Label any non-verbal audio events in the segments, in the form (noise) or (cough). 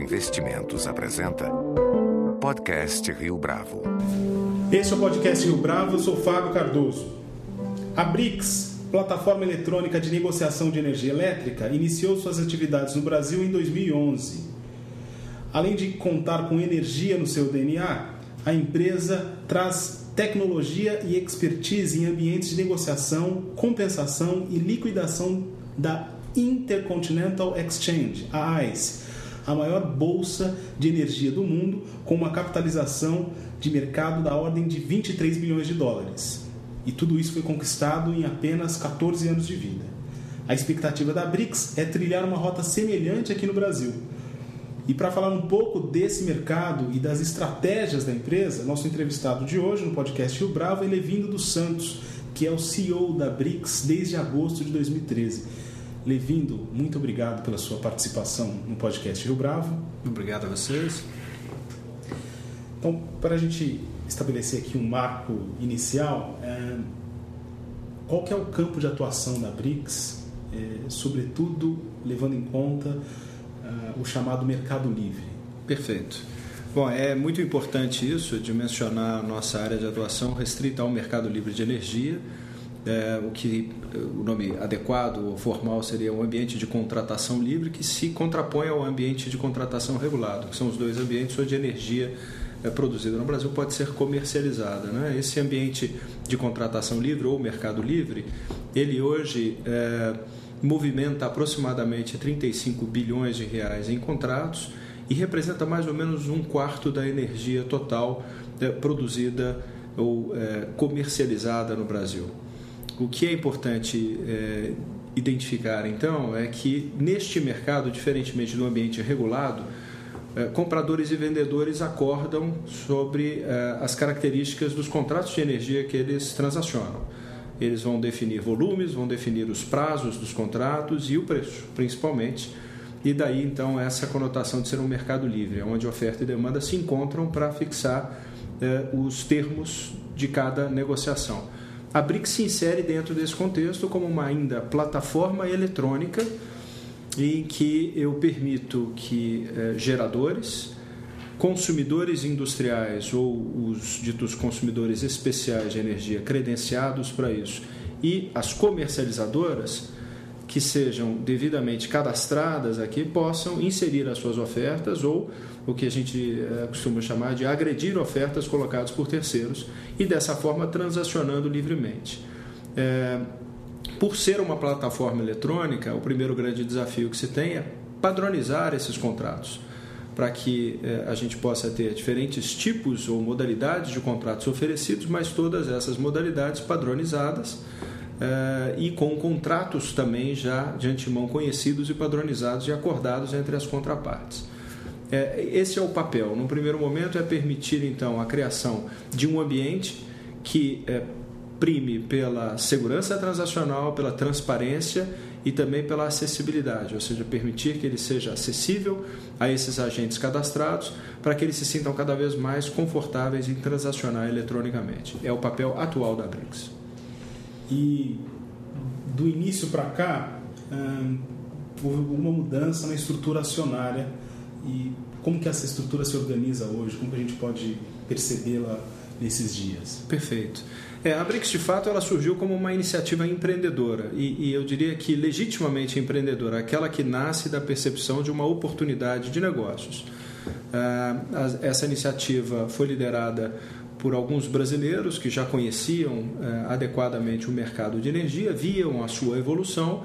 Investimentos apresenta Podcast Rio Bravo. Este é o Podcast Rio Bravo, eu sou Fábio Cardoso. A BRICS, plataforma eletrônica de negociação de energia elétrica, iniciou suas atividades no Brasil em 2011. Além de contar com energia no seu DNA, a empresa traz tecnologia e expertise em ambientes de negociação, compensação e liquidação da Intercontinental Exchange, a ICE, a maior bolsa de energia do mundo, com uma capitalização de mercado da ordem de 23 bilhões de dólares. E tudo isso foi conquistado em apenas 14 anos de vida. A expectativa da BRICS é trilhar uma rota semelhante aqui no Brasil. E para falar um pouco desse mercado e das estratégias da empresa, nosso entrevistado de hoje no podcast Rio Bravo é Levindo dos Santos, que é o CEO da BRICS desde agosto de 2013. Levindo, muito obrigado pela sua participação no podcast Rio Bravo. Obrigado a vocês. Então, para a gente estabelecer aqui um marco inicial, é, qual que é o campo de atuação da BRICS, é, sobretudo levando em conta é, o chamado mercado livre? Perfeito. Bom, é muito importante isso de mencionar a nossa área de atuação restrita ao mercado livre de energia é, o que o nome adequado ou formal seria um ambiente de contratação livre que se contrapõe ao ambiente de contratação regulado, que são os dois ambientes onde a energia é, produzida no Brasil pode ser comercializada. Né? Esse ambiente de contratação livre ou mercado livre, ele hoje é, movimenta aproximadamente 35 bilhões de reais em contratos e representa mais ou menos um quarto da energia total é, produzida ou é, comercializada no Brasil. O que é importante é, identificar, então, é que neste mercado, diferentemente do ambiente regulado, é, compradores e vendedores acordam sobre é, as características dos contratos de energia que eles transacionam. Eles vão definir volumes, vão definir os prazos dos contratos e o preço, principalmente. E daí, então, essa conotação de ser um mercado livre, onde oferta e demanda se encontram para fixar é, os termos de cada negociação. A BRICS se insere dentro desse contexto como uma ainda plataforma eletrônica em que eu permito que eh, geradores, consumidores industriais ou os ditos consumidores especiais de energia credenciados para isso e as comercializadoras que sejam devidamente cadastradas aqui possam inserir as suas ofertas ou o que a gente é, costuma chamar de agredir ofertas colocadas por terceiros e dessa forma transacionando livremente. É, por ser uma plataforma eletrônica, o primeiro grande desafio que se tem é padronizar esses contratos para que é, a gente possa ter diferentes tipos ou modalidades de contratos oferecidos, mas todas essas modalidades padronizadas e com contratos também já de antemão conhecidos e padronizados e acordados entre as contrapartes. É, esse é o papel. No primeiro momento é permitir então a criação de um ambiente que é, prime pela segurança transacional, pela transparência e também pela acessibilidade, ou seja, permitir que ele seja acessível a esses agentes cadastrados para que eles se sintam cada vez mais confortáveis em transacionar eletronicamente. É o papel atual da BRICS. E do início para cá, houve uma mudança na estrutura acionária e como que essa estrutura se organiza hoje, como que a gente pode percebê-la nesses dias? Perfeito. É, a BRICS, de fato, ela surgiu como uma iniciativa empreendedora e, e, eu diria que legitimamente empreendedora, aquela que nasce da percepção de uma oportunidade de negócios. Ah, essa iniciativa foi liderada por alguns brasileiros que já conheciam ah, adequadamente o mercado de energia, viam a sua evolução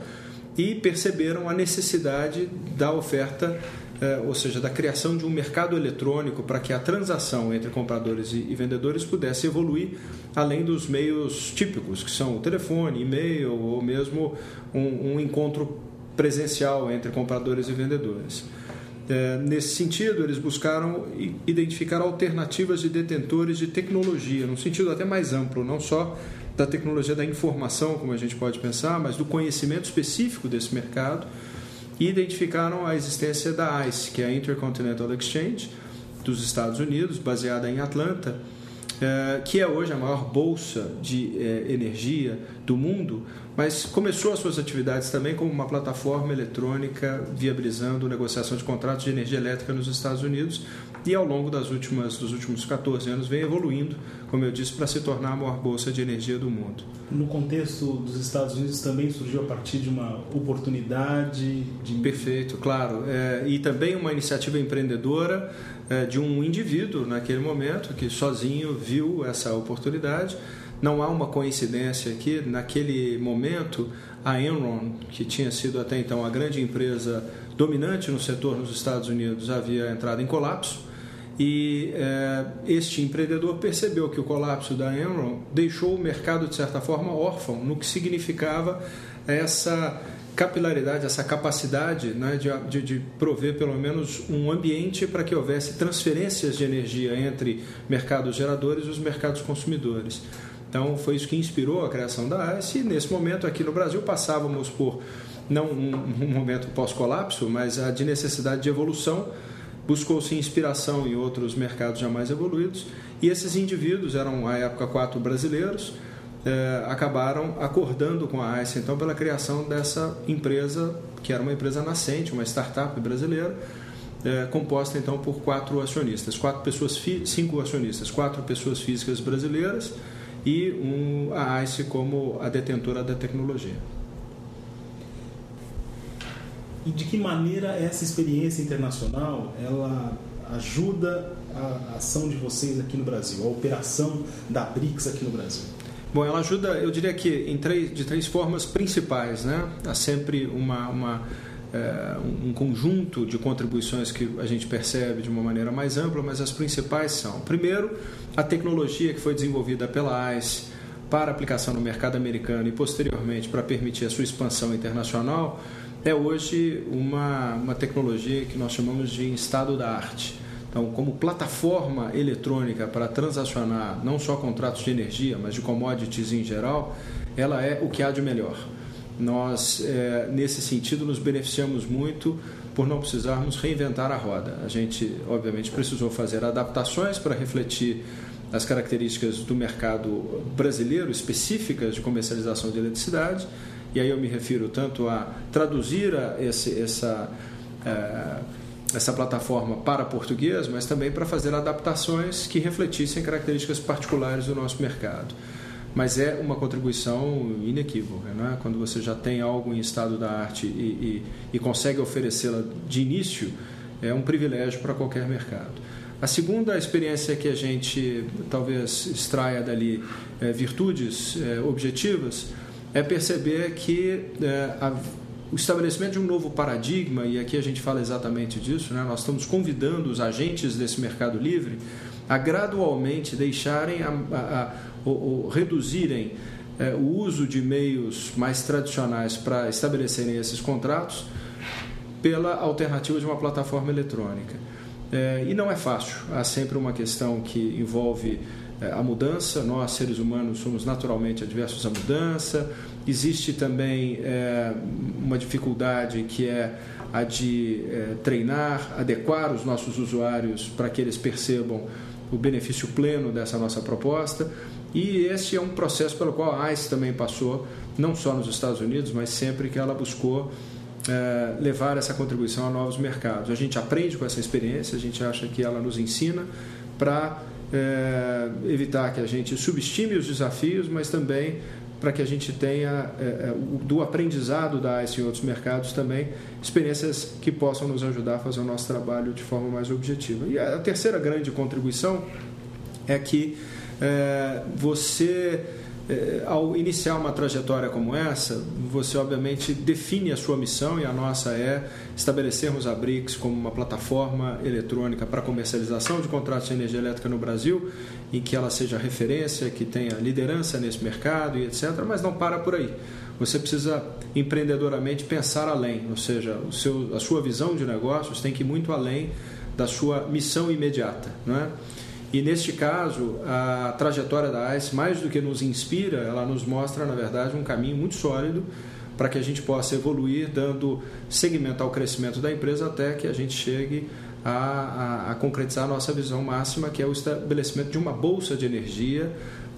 e perceberam a necessidade da oferta é, ou seja, da criação de um mercado eletrônico para que a transação entre compradores e, vendedores pudesse evoluir além dos meios típicos, que são o telefone, e-mail ou mesmo um, um encontro presencial entre compradores e vendedores. É, nesse sentido, eles buscaram identificar alternativas de detentores de tecnologia, num sentido até mais amplo, não só da tecnologia da informação, como a gente pode pensar, mas do conhecimento específico desse mercado e identificaram a existência da ICE, que é a Intercontinental Exchange dos Estados Unidos, baseada em Atlanta, é, que é hoje a maior bolsa de é, energia do mundo, mas começou as suas atividades também como uma plataforma eletrônica viabilizando negociação de contratos de energia elétrica nos Estados Unidos e ao longo das últimas, dos últimos 14 anos vem evoluindo, como eu disse, para se tornar a maior bolsa de energia do mundo. No contexto dos Estados Unidos também surgiu a partir de uma oportunidade de... Perfeito, claro. É, e também uma iniciativa empreendedora é, de um indivíduo naquele momento que sozinho viu essa oportunidade. Não há uma coincidência aqui, naquele momento a Enron, que tinha sido até então a grande empresa dominante no setor nos Estados Unidos, havia entrado em colapso e é, este empreendedor percebeu que o colapso da Enron deixou o mercado, de certa forma, órfão, no que significava essa capilaridade, essa capacidade né, de, de, de, prover pelo menos um ambiente para que houvesse transferências de energia entre mercados geradores e os mercados consumidores. Então, foi isso que inspirou a criação da ICE e, nesse momento, aqui no Brasil, passávamos por, não um, um momento pós-colapso, mas a de necessidade de evolução buscou-se inspiração em outros mercados já mais evoluídos e esses indivíduos eram à época quatro brasileiros eh, acabaram acordando com a ICE então pela criação dessa empresa que era uma empresa nascente uma startup brasileira eh, composta então por quatro acionistas quatro pessoas cinco acionistas quatro pessoas físicas brasileiras e um, a ICE como a detentora da tecnologia e de que maneira essa experiência internacional ela ajuda a ação de vocês aqui no Brasil, a operação da BRICS aqui no Brasil? Bom, ela ajuda, eu diria que em três, de três formas principais, né? Há sempre uma, uma é, um conjunto de contribuições que a gente percebe de uma maneira mais ampla, mas as principais são, primeiro, a tecnologia que foi desenvolvida pela ICE para aplicação no mercado americano e posteriormente para permitir a sua expansão internacional é hoje uma, uma tecnologia que nós chamamos de estado da arte. Então, como plataforma eletrônica para transacionar não só contratos de energia, mas de commodities em geral, ela é o que há de melhor. Nós, é, nesse sentido, nos beneficiamos muito por não precisarmos reinventar a roda. A gente, obviamente, precisou fazer adaptações para refletir as características do mercado brasileiro específicas de comercialização de eletricidade e aí eu me refiro tanto a traduzir a esse, essa, é, essa plataforma para português, mas também para fazer adaptações que refletissem características particulares do nosso mercado. Mas é uma contribuição inequívoca, né? quando você já tem algo em estado da arte e, e, e consegue oferecê-la de início, é um privilégio para qualquer mercado. A segunda experiência que a gente talvez extraia dali é, virtudes é, objetivas é perceber que é, a, o estabelecimento de um novo paradigma, e aqui a gente fala exatamente disso, né? nós estamos convidando os agentes desse mercado livre a gradualmente deixarem, a, a, ou, reduzirem é, o uso de meios mais tradicionais para estabelecerem esses contratos pela alternativa de uma plataforma eletrônica. É, e não é fácil, há sempre uma questão que envolve é, a mudança, nós seres humanos somos naturalmente adversos à mudança. Existe também é, uma dificuldade que é a de é, treinar, adequar os nossos usuários para que eles percebam o benefício pleno dessa nossa proposta. E esse é um processo pelo qual a ICE também passou, não só nos Estados Unidos, mas sempre que ela buscou é, levar essa contribuição a novos mercados. A gente aprende com essa experiência, a gente acha que ela nos ensina para é, evitar que a gente subestime os desafios, mas também para que a gente tenha, é, é do aprendizado da ICE em outros mercados também, experiências que possam nos ajudar a fazer o nosso trabalho de forma mais objetiva. E a terceira grande contribuição é que é, você é, ao iniciar uma trajetória como essa, você obviamente define a sua missão e a nossa é estabelecermos a BRICS como uma plataforma eletrônica para comercialização de contratos de energia elétrica no Brasil, em que ela seja referência, que tenha liderança nesse mercado e etc. Mas não para por aí. Você precisa empreendedoramente pensar além, ou seja, o seu, a sua visão de negócios tem que ir muito além da sua missão imediata, não é? E neste caso, a trajetória da ICE, mais do que nos inspira, ela nos mostra, na verdade, um caminho muito sólido para que a gente possa evoluir, dando seguimento ao crescimento da empresa até que a gente chegue a, a, a, concretizar a nossa visão máxima, que é o estabelecimento de uma bolsa de energia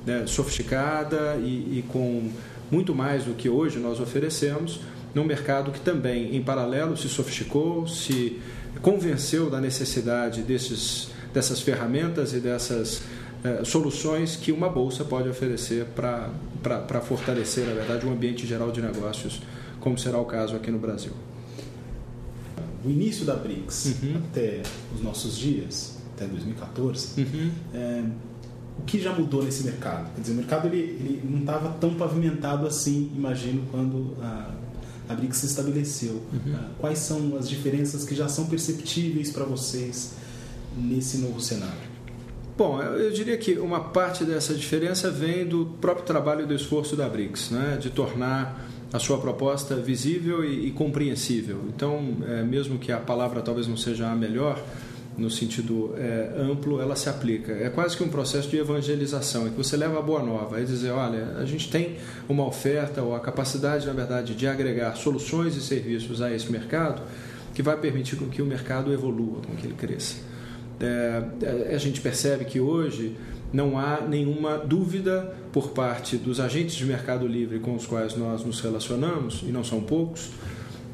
né, sofisticada e, e com muito mais do que hoje nós oferecemos, num mercado que também, em paralelo, se sofisticou, se convenceu da necessidade desses, dessas ferramentas e dessas eh, soluções que uma bolsa pode oferecer para fortalecer, na verdade, um ambiente geral de negócios, como será o caso aqui no Brasil. O início da BRICS uhum. até os nossos dias, até 2014, uhum. é, o que já mudou nesse mercado? Quer dizer, o mercado ele, ele não estava tão pavimentado assim, imagino, quando a, a BRICS se estabeleceu. Uhum. Ah, quais são as diferenças que já são perceptíveis para vocês nesse novo cenário? Bom, eu diria que uma parte dessa diferença vem do próprio trabalho e do esforço da BRICS, né? de tornar a sua proposta visível e, e compreensível. Então, é, mesmo que a palavra talvez não seja a melhor, no sentido é, amplo, ela se aplica. É quase que um processo de evangelização, em que você leva a boa nova, é dizer, olha, a gente tem uma oferta ou a capacidade, na verdade, de agregar soluções e serviços a esse mercado que vai permitir que o mercado evolua, com que ele cresça. É, a gente percebe que hoje não há nenhuma dúvida por parte dos agentes de mercado livre com os quais nós nos relacionamos, e não são poucos,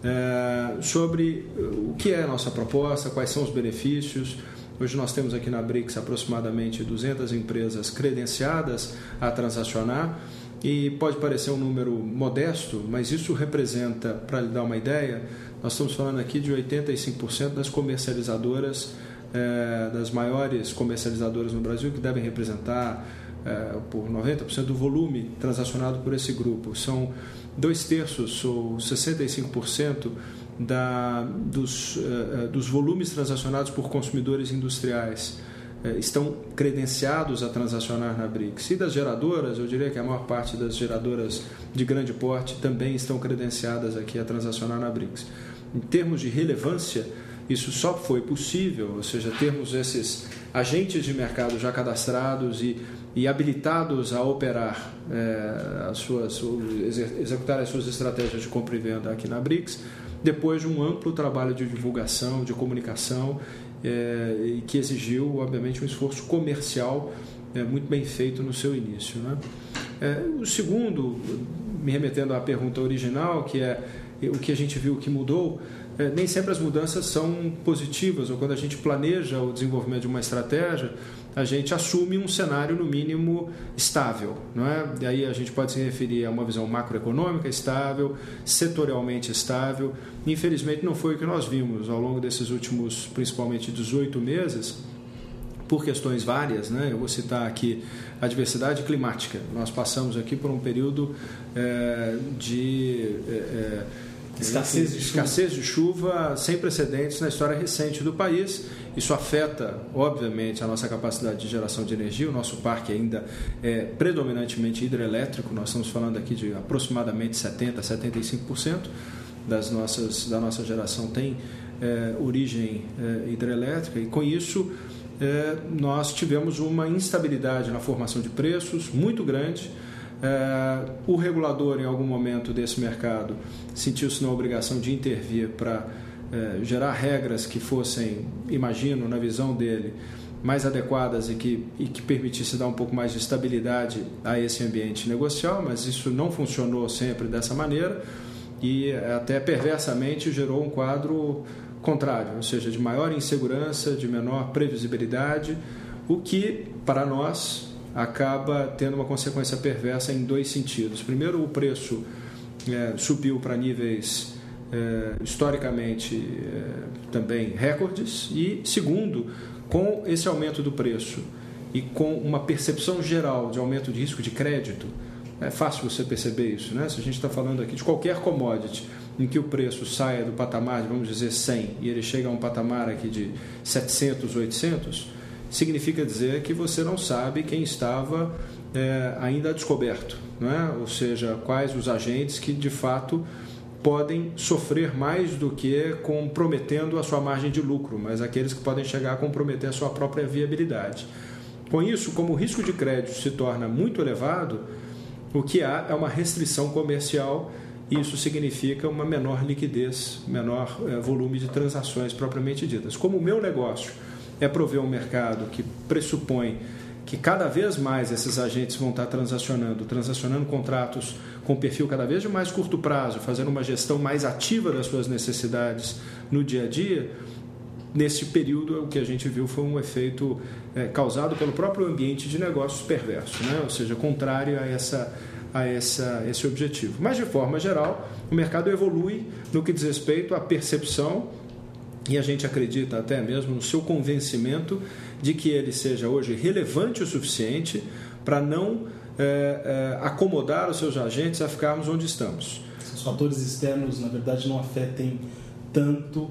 é, sobre o que é a nossa proposta, quais são os benefícios. Hoje nós temos aqui na BRICS aproximadamente 200 empresas credenciadas a transacionar e pode parecer um número modesto, mas isso representa, para lhe dar uma ideia, nós estamos falando aqui de 85% das comercializadoras, é, das maiores comercializadoras no Brasil, que devem representar é, por 90% do volume transacionado por esse grupo. São dois terços ou 65% da, dos, uh, dos volumes transacionados por consumidores industriais uh, estão credenciados a transacionar na BRICS. E das geradoras, eu diria que a maior parte das geradoras de grande porte também estão credenciadas aqui a transacionar na BRICS. Em termos de relevância, isso só foi possível, ou seja, termos esses agentes de mercado já cadastrados e, e habilitados a operar é, as suas, executar as suas estratégias de compra e venda aqui na BRICS, depois de um amplo trabalho de divulgação, de comunicação, é, que exigiu, obviamente, um esforço comercial é, muito bem feito no seu início. Né? É, o segundo, me remetendo à pergunta original, que é o que a gente viu que mudou, é, nem sempre as mudanças são positivas, ou quando a gente planeja o desenvolvimento de uma estratégia, a gente assume um cenário, no mínimo, estável. Não é? E aí a gente pode se referir a uma visão macroeconômica estável, setorialmente estável. Infelizmente, não foi o que nós vimos ao longo desses últimos, principalmente, 18 meses, por questões várias. Né? Eu vou citar aqui a diversidade climática. Nós passamos aqui por um período é, de. É, Escassez de, escassez de chuva sem precedentes na história recente do país. Isso afeta, obviamente, a nossa capacidade de geração de energia. O nosso parque ainda é predominantemente hidrelétrico. Nós estamos falando aqui de aproximadamente 70%, 75% das nossas, da nossa geração tem é, origem é, hidrelétrica. E com isso, é, nós tivemos uma instabilidade na formação de preços muito grande é, o regulador, em algum momento desse mercado, sentiu-se na obrigação de intervir para é, gerar regras que fossem, imagino, na visão dele, mais adequadas e que, e que permitisse dar um pouco mais de estabilidade a esse ambiente negocial, mas isso não funcionou sempre dessa maneira e até perversamente gerou um quadro contrário, ou seja, de maior insegurança, de menor previsibilidade, o que para nós acaba tendo uma consequência perversa em dois sentidos. Primeiro, o preço é, subiu para níveis é, historicamente é, também recordes, e segundo, com esse aumento do preço e com uma percepção geral de aumento de risco de crédito, é fácil você perceber isso, né? Se a gente está falando aqui de qualquer commodity em que o preço saia do patamar de, vamos dizer, 100 e ele chega a um patamar aqui de 700, 800, significa dizer que você não sabe quem estava é, ainda descoberto, não é? ou seja, quais os agentes que de fato podem sofrer mais do que comprometendo a sua margem de lucro, mas aqueles que podem chegar a comprometer a sua própria viabilidade. Com isso, como o risco de crédito se torna muito elevado, o que há é uma restrição comercial e isso significa uma menor liquidez, menor é, volume de transações propriamente ditas. Como o meu negócio é prover um mercado que pressupõe que cada vez mais esses agentes vão estar transacionando, transacionando contratos com perfil cada vez de mais curto prazo, fazendo uma gestão mais ativa das suas necessidades no dia a dia, nesse período o que a gente viu foi um efeito é, causado pelo próprio ambiente de negócios perverso, né? ou seja, contrário a, essa, a essa, esse objetivo. Mas, de forma geral, o mercado evolui no que diz respeito à percepção e a gente acredita até mesmo no seu convencimento de que ele seja hoje relevante o suficiente para não é, é, acomodar os seus agentes a ficarmos onde estamos. Os fatores externos, na verdade, não afetem tanto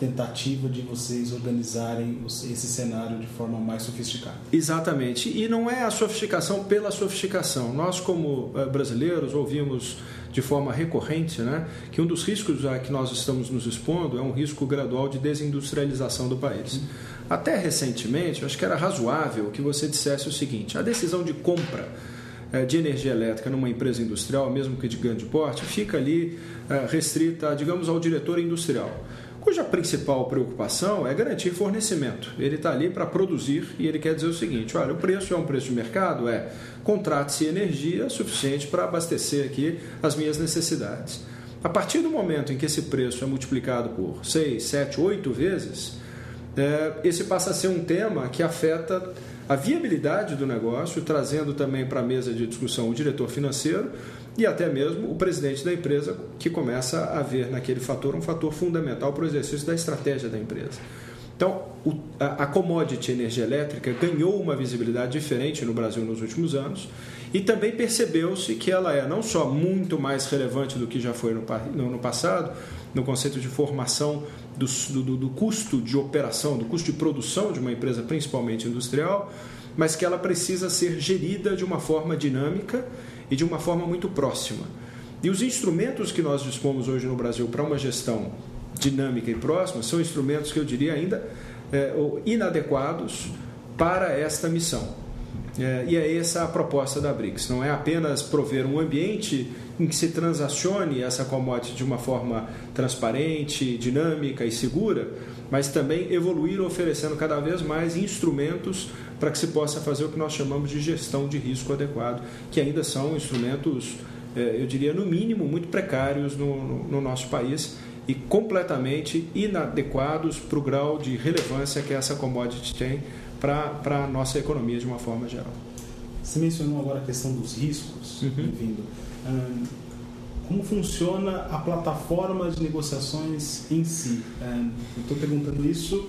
tentativa de vocês organizarem esse cenário de forma mais sofisticada. Exatamente. E não é a sofisticação pela sofisticação. Nós, como eh, brasileiros, ouvimos de forma recorrente né, que um dos riscos a que nós estamos nos expondo é um risco gradual de desindustrialização do país. Uhum. Até recentemente, acho que era razoável que você dissesse o seguinte: a decisão de compra eh, de energia elétrica numa empresa industrial, mesmo que de grande porte, fica ali eh, restrita, digamos, ao diretor industrial cuja principal preocupação é garantir fornecimento. Ele está ali para produzir e ele quer dizer o seguinte: olha, o preço é um preço de mercado, é contrate-se energia suficiente para abastecer aqui as minhas necessidades. A partir do momento em que esse preço é multiplicado por 6, 7, 8 vezes, é, esse passa a ser um tema que afeta a viabilidade do negócio, trazendo também para a mesa de discussão o diretor financeiro e até mesmo o presidente da empresa, que começa a ver naquele fator um fator fundamental para o exercício da estratégia da empresa. Então, a commodity energia elétrica ganhou uma visibilidade diferente no Brasil nos últimos anos e também percebeu-se que ela é não só muito mais relevante do que já foi no, no, passado, no conceito de formação do, do, do custo de operação, do custo de produção de uma empresa, principalmente industrial, mas que ela precisa ser gerida de uma forma dinâmica e de uma forma muito próxima. E os instrumentos que nós dispomos hoje no Brasil para uma gestão dinâmica e próxima são instrumentos que eu diria ainda é, inadequados para esta missão. É, e é essa a proposta da BRICS. Não é apenas prover um ambiente em que se transacione essa commodity de uma forma transparente, dinâmica e segura, mas também evoluir oferecendo cada vez mais instrumentos para que se possa fazer o que nós chamamos de gestão de risco adequado, que ainda são instrumentos, é, eu diria, no mínimo, muito precários no, no, no nosso país e completamente inadequados para o grau de relevância que essa commodity tem para a nossa economia de uma forma geral. Você mencionou agora a questão dos riscos, uhum. bem-vindo. como funciona a plataforma de negociações em si? eu estou perguntando isso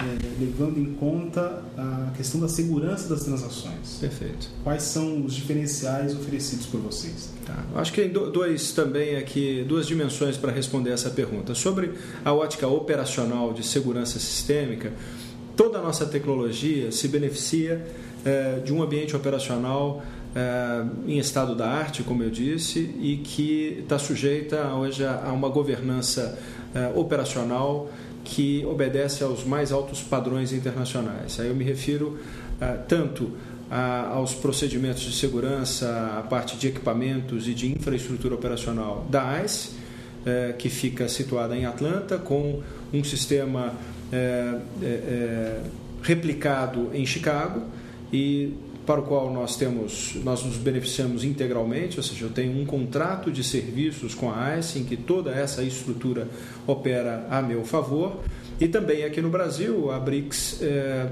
é, levando em conta a questão da segurança das transações. Perfeito. Quais são os diferenciais oferecidos por vocês? Tá. Acho que tem dois também aqui, duas dimensões para responder essa pergunta. Sobre a ótica operacional de segurança sistêmica, toda a nossa tecnologia se beneficia é, de um ambiente operacional é, em estado da arte, como eu disse, e que está sujeita hoje a uma governança é, operacional que obedece aos mais altos padrões internacionais. Aí eu me refiro uh, tanto uh, aos procedimentos de segurança, a parte de equipamentos e de infraestrutura operacional da ICE, uh, que fica situada em Atlanta, com um sistema eh, eh, replicado em Chicago e para o qual nós temos, nós nos beneficiamos integralmente, ou seja, eu tenho um contrato de serviços com a ICE em que toda essa estrutura opera a meu favor. E também aqui no Brasil, a BRICS é,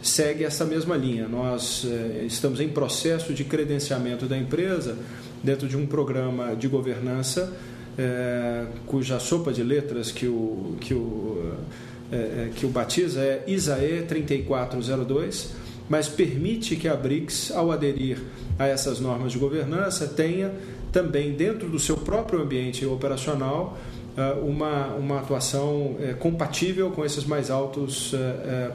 segue essa mesma linha. Nós é, estamos em processo de credenciamento da empresa dentro de um programa de governança é, cuja sopa de letras que o, que o, que o batiza é ISAE 3402 mas permite que a BRICS, ao aderir a essas normas de governança, tenha também dentro do seu próprio ambiente operacional eh, uma, uma atuação eh, compatível com esses mais altos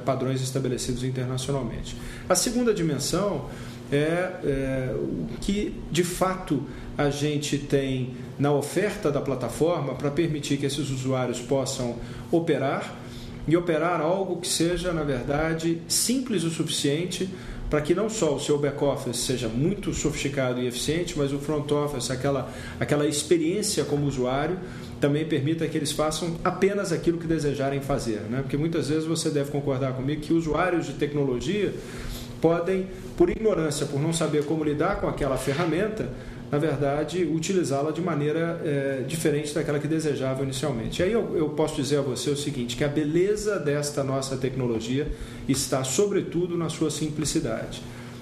padrões estabelecidos internacionalmente. A segunda dimensão é, é o que de fato a gente tem na oferta da plataforma para permitir que esses usuários possam operar e operar algo que seja, na verdade, simples o suficiente para que não só o seu back-office seja muito sofisticado e eficiente, mas o front-office, aquela, aquela experiência como usuário, também permita que eles façam apenas aquilo que desejarem fazer. Né? Porque muitas vezes você deve concordar comigo que usuários de tecnologia podem, por ignorância, por não saber como lidar com aquela ferramenta, na verdade, utilizá-la de maneira é, diferente daquela que desejava inicialmente. E aí eu, eu, posso dizer a você o seguinte, que a beleza desta nossa tecnologia está, sobretudo, na sua simplicidade.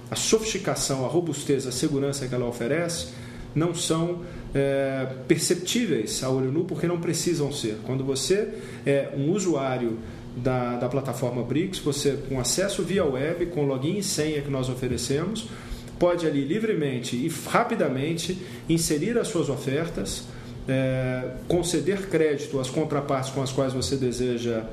A sofisticação, a robustez, a segurança que ela oferece não são é, perceptíveis a olho nu porque não precisam ser. Quando você é um usuário da, da plataforma BRICS, você com acesso via web, com login e senha que nós oferecemos, pode ali livremente e rapidamente inserir as suas ofertas, é, conceder crédito às contrapartes com as quais você deseja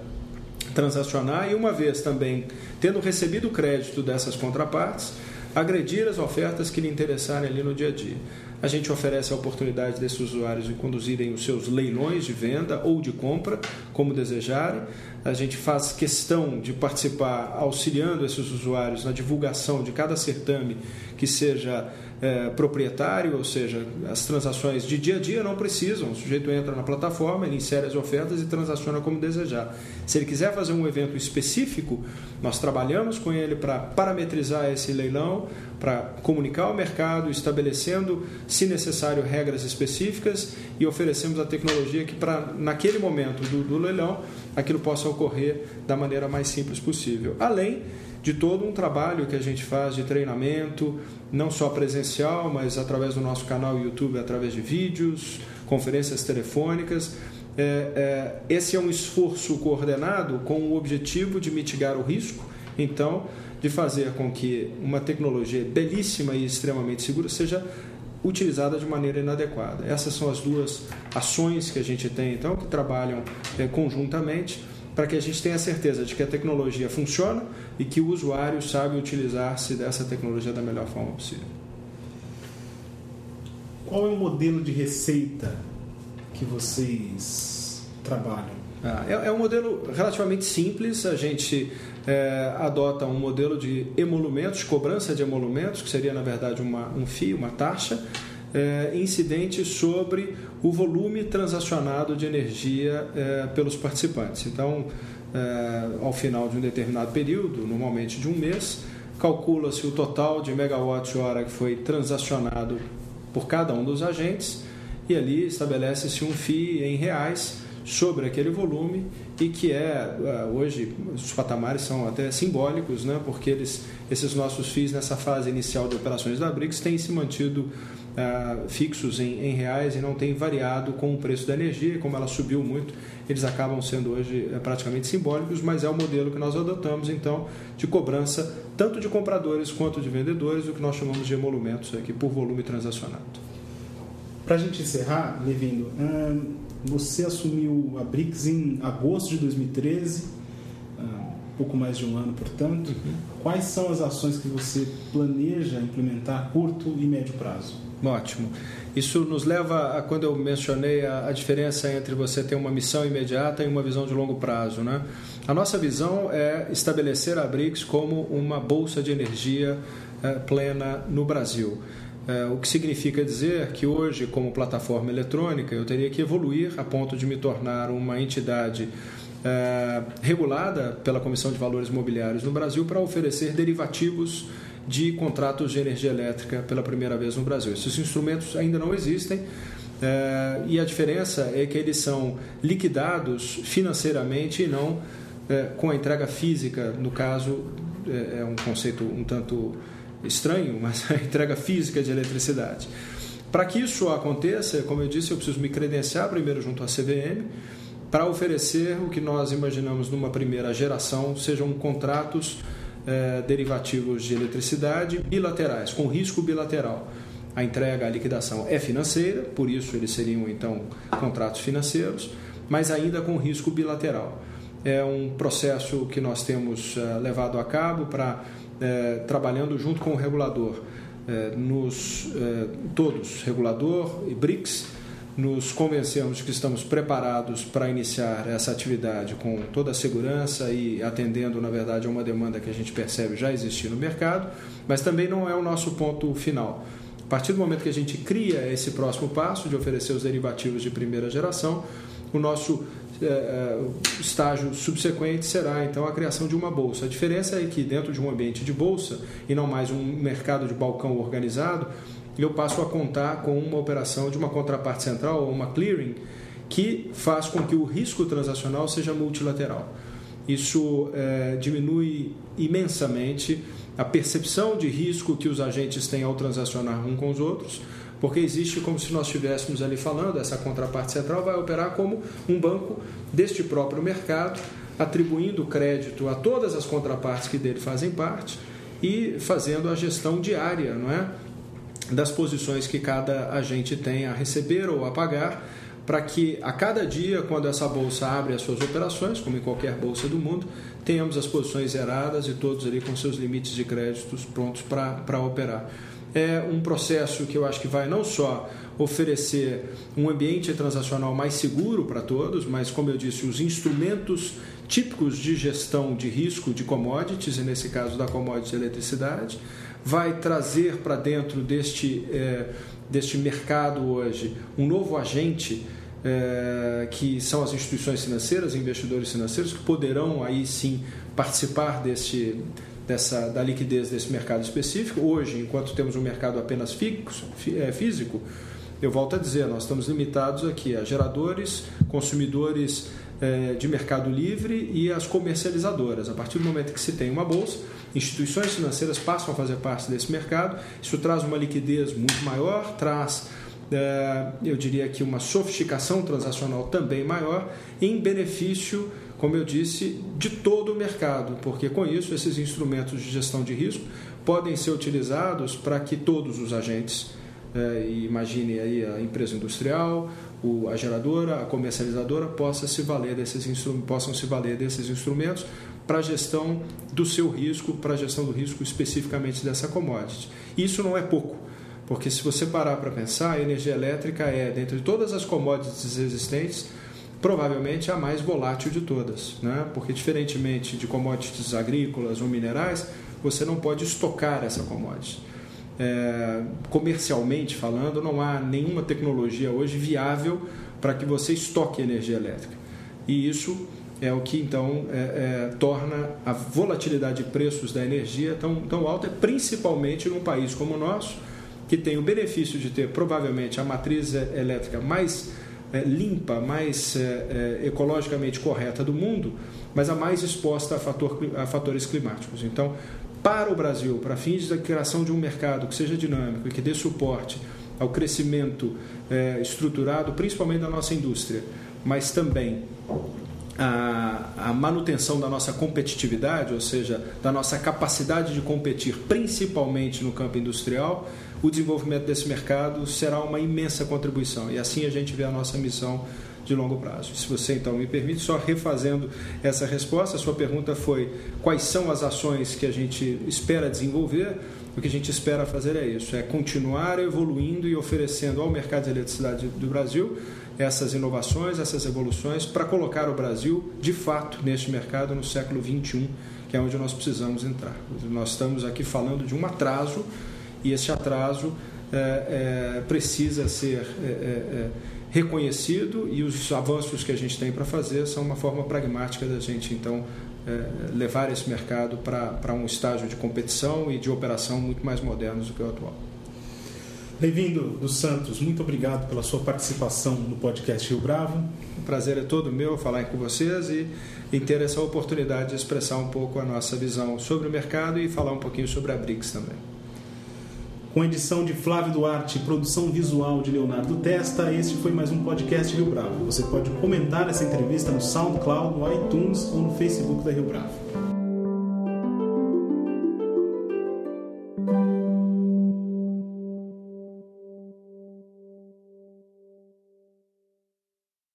transacionar e uma vez também tendo recebido crédito dessas contrapartes, agredir as ofertas que lhe interessarem ali no dia a dia. A gente oferece a oportunidade desses usuários de conduzirem os seus leilões de venda ou de compra, como desejarem. A gente faz questão de participar auxiliando esses usuários na divulgação de cada certame que seja é, proprietário, ou seja, as transações de dia a dia não precisam. O sujeito entra na plataforma, ele insere as ofertas e transaciona como desejar. Se ele quiser fazer um evento específico, nós trabalhamos com ele para parametrizar esse leilão, para comunicar ao mercado, estabelecendo, se necessário, regras específicas e oferecemos a tecnologia que, para naquele momento do, do leilão, aquilo possa ocorrer da maneira mais simples possível. Além de todo um trabalho que a gente faz de treinamento, não só presencial, mas através do nosso canal YouTube, através de vídeos, conferências telefônicas. É, é, esse é um esforço coordenado com o objetivo de mitigar o risco, então, de fazer com que uma tecnologia belíssima e extremamente segura seja utilizada de maneira inadequada. Essas são as duas ações que a gente tem, então, que trabalham é, conjuntamente para que a gente tenha certeza de que a tecnologia funciona e que o usuário sabe utilizar-se dessa tecnologia da melhor forma possível. Qual é o modelo de receita que vocês trabalham? Ah, é, é, um modelo relativamente simples. A gente é, adota um modelo de emolumentos, cobrança de emolumentos, que seria na verdade uma, um FII, uma taxa, é, incidente sobre o volume transacionado de energia é, pelos participantes. Então, é, ao final de um determinado período, normalmente de um mês, calcula-se o total de megawatts-hora que foi transacionado por cada um dos agentes e ali estabelece-se um FII em reais sobre aquele volume e que é é hoje os patamares são até simbólicos, né? Porque eles, esses nossos FIIs nessa fase inicial de operações da BRICS têm se mantido uh, fixos em, em, reais e não têm variado com o preço da energia. Como ela subiu muito, eles acabam sendo hoje uh, praticamente simbólicos, mas é o modelo que nós adotamos então de cobrança tanto de compradores quanto de vendedores, o que nós chamamos de emolumentos aqui por volume transacionado. Para a gente encerrar, Levindo, hum, você assumiu a BRICS em agosto de 2013, hum, pouco mais de um ano, portanto. Uhum. Quais são as ações que você planeja implementar a curto e médio prazo? Ótimo. Isso nos leva a quando eu mencionei a, a, diferença entre você ter uma missão imediata e uma visão de longo prazo. Né? A nossa visão é estabelecer a BRICS como uma bolsa de energia é, plena no Brasil. É, o que significa dizer que hoje, como plataforma eletrônica, eu teria que evoluir a ponto de me tornar uma entidade é, regulada pela Comissão de Valores Imobiliários no Brasil para oferecer derivativos de contratos de energia elétrica pela primeira vez no Brasil. Esses instrumentos ainda não existem. É, e a diferença é que eles são liquidados financeiramente e não é, com a entrega física. No caso, é, é um conceito um tanto estranho, (laughs) mas a entrega física de eletricidade. Para que isso aconteça, como eu disse, eu preciso me credenciar primeiro junto à CVM para oferecer o que nós imaginamos numa primeira geração, sejam contratos eh, derivativos de eletricidade bilaterais, com risco bilateral. A entrega, a liquidação é financeira, por isso eles seriam então contratos financeiros, mas ainda com risco bilateral. É um processo que nós temos eh, levado a cabo para eh, trabalhando junto com o regulador, nos todos, regulador e BRICS, nos convencemos que estamos preparados para iniciar essa atividade com toda a segurança e atendendo, na verdade, a uma demanda que a gente percebe já existir no mercado, mas também não é o nosso ponto final. A partir do momento que a gente cria esse próximo passo de oferecer os derivativos de primeira geração, o nosso é, estágio subsequente será então a criação de uma bolsa. A diferença é que dentro de um ambiente de bolsa e não mais um mercado de balcão organizado, eu passo a contar com uma operação de uma contraparte central ou uma clearing que faz com que o risco transacional seja multilateral. Isso é, diminui imensamente a percepção de risco que os agentes têm ao transacionar um com os outros, porque existe como se nós estivéssemos ali falando, essa contraparte central vai operar como um banco deste próprio mercado, atribuindo crédito a todas as contrapartes que dele fazem parte e fazendo a gestão diária, não é? Das posições que cada agente tem a receber ou a pagar, para que a cada dia, quando essa bolsa abre as suas operações, como em qualquer bolsa do mundo, tenhamos as posições zeradas e todos ali com seus limites de créditos prontos para operar. É um processo que eu acho que vai não só oferecer um ambiente transacional mais seguro para todos, mas, como eu disse, os instrumentos típicos de gestão de risco de commodities, e nesse caso da commodity eletricidade, vai trazer para dentro deste, é, deste mercado hoje um novo agente é, que são as instituições financeiras, investidores financeiros, que poderão aí sim participar deste, dessa, da liquidez desse mercado específico. Hoje, enquanto temos um mercado apenas fixo, é, físico, eu volto a dizer, nós estamos limitados aqui a geradores, consumidores é, de mercado livre e as comercializadoras. A partir do momento que se tem uma bolsa, instituições financeiras passam a fazer parte desse mercado. Isso traz uma liquidez muito maior, traz, é, eu diria que, uma sofisticação transacional também maior, em benefício, como eu disse, de todo o mercado, porque com isso esses instrumentos de gestão de risco podem ser utilizados para que todos os agentes, é, imagine aí a empresa industrial, a geradora, a comercializadora possa se valer desses possam se valer desses instrumentos para a gestão do seu risco, para a gestão do risco especificamente dessa commodity. Isso não é pouco, porque se você parar para pensar, a energia elétrica é, dentre todas as commodities existentes, provavelmente a mais volátil de todas, né? porque diferentemente de commodities agrícolas ou minerais, você não pode estocar essa commodity. É, comercialmente falando, não há nenhuma tecnologia hoje viável para que você estoque energia elétrica. E isso é o que então é, é, torna a volatilidade de preços da energia tão, tão alta, principalmente num país como o nosso, que tem o benefício de ter provavelmente a matriz elétrica mais é, limpa, mais é, é, ecologicamente correta do mundo, mas a mais exposta a, fator, a fatores climáticos. Então, para o Brasil, para fins da criação de um mercado que seja dinâmico e que dê suporte ao crescimento é, estruturado, principalmente da nossa indústria, mas também a, a, manutenção da nossa competitividade, ou seja, da nossa capacidade de competir, principalmente no campo industrial, o desenvolvimento desse mercado será uma imensa contribuição. E assim a gente vê a nossa missão de longo prazo. Se você então me permite, só refazendo essa resposta, a sua pergunta foi quais são as ações que a gente espera desenvolver. O que a gente espera fazer é isso: é continuar evoluindo e oferecendo ao mercado de eletricidade do Brasil essas inovações, essas evoluções, para colocar o Brasil, de fato, neste mercado no século XXI, que é onde nós precisamos entrar. Nós estamos aqui falando de um atraso, e esse atraso é, é, precisa ser é, é, é reconhecido, e os avanços que a gente tem para fazer são uma forma pragmática da gente, então, é, levar esse mercado para um estágio de competição e de operação muito mais modernos do que o atual. Bem-vindo dos Santos, muito obrigado pela sua participação no podcast Rio Bravo. O prazer é todo meu falar com vocês e, e ter essa oportunidade de expressar um pouco a nossa visão sobre o mercado e falar um pouquinho sobre a BRICS também. Com edição de Flávio Duarte e produção visual de Leonardo Testa, este foi mais um podcast Rio Bravo. Você pode comentar essa entrevista no SoundCloud, no iTunes ou no Facebook da Rio Bravo.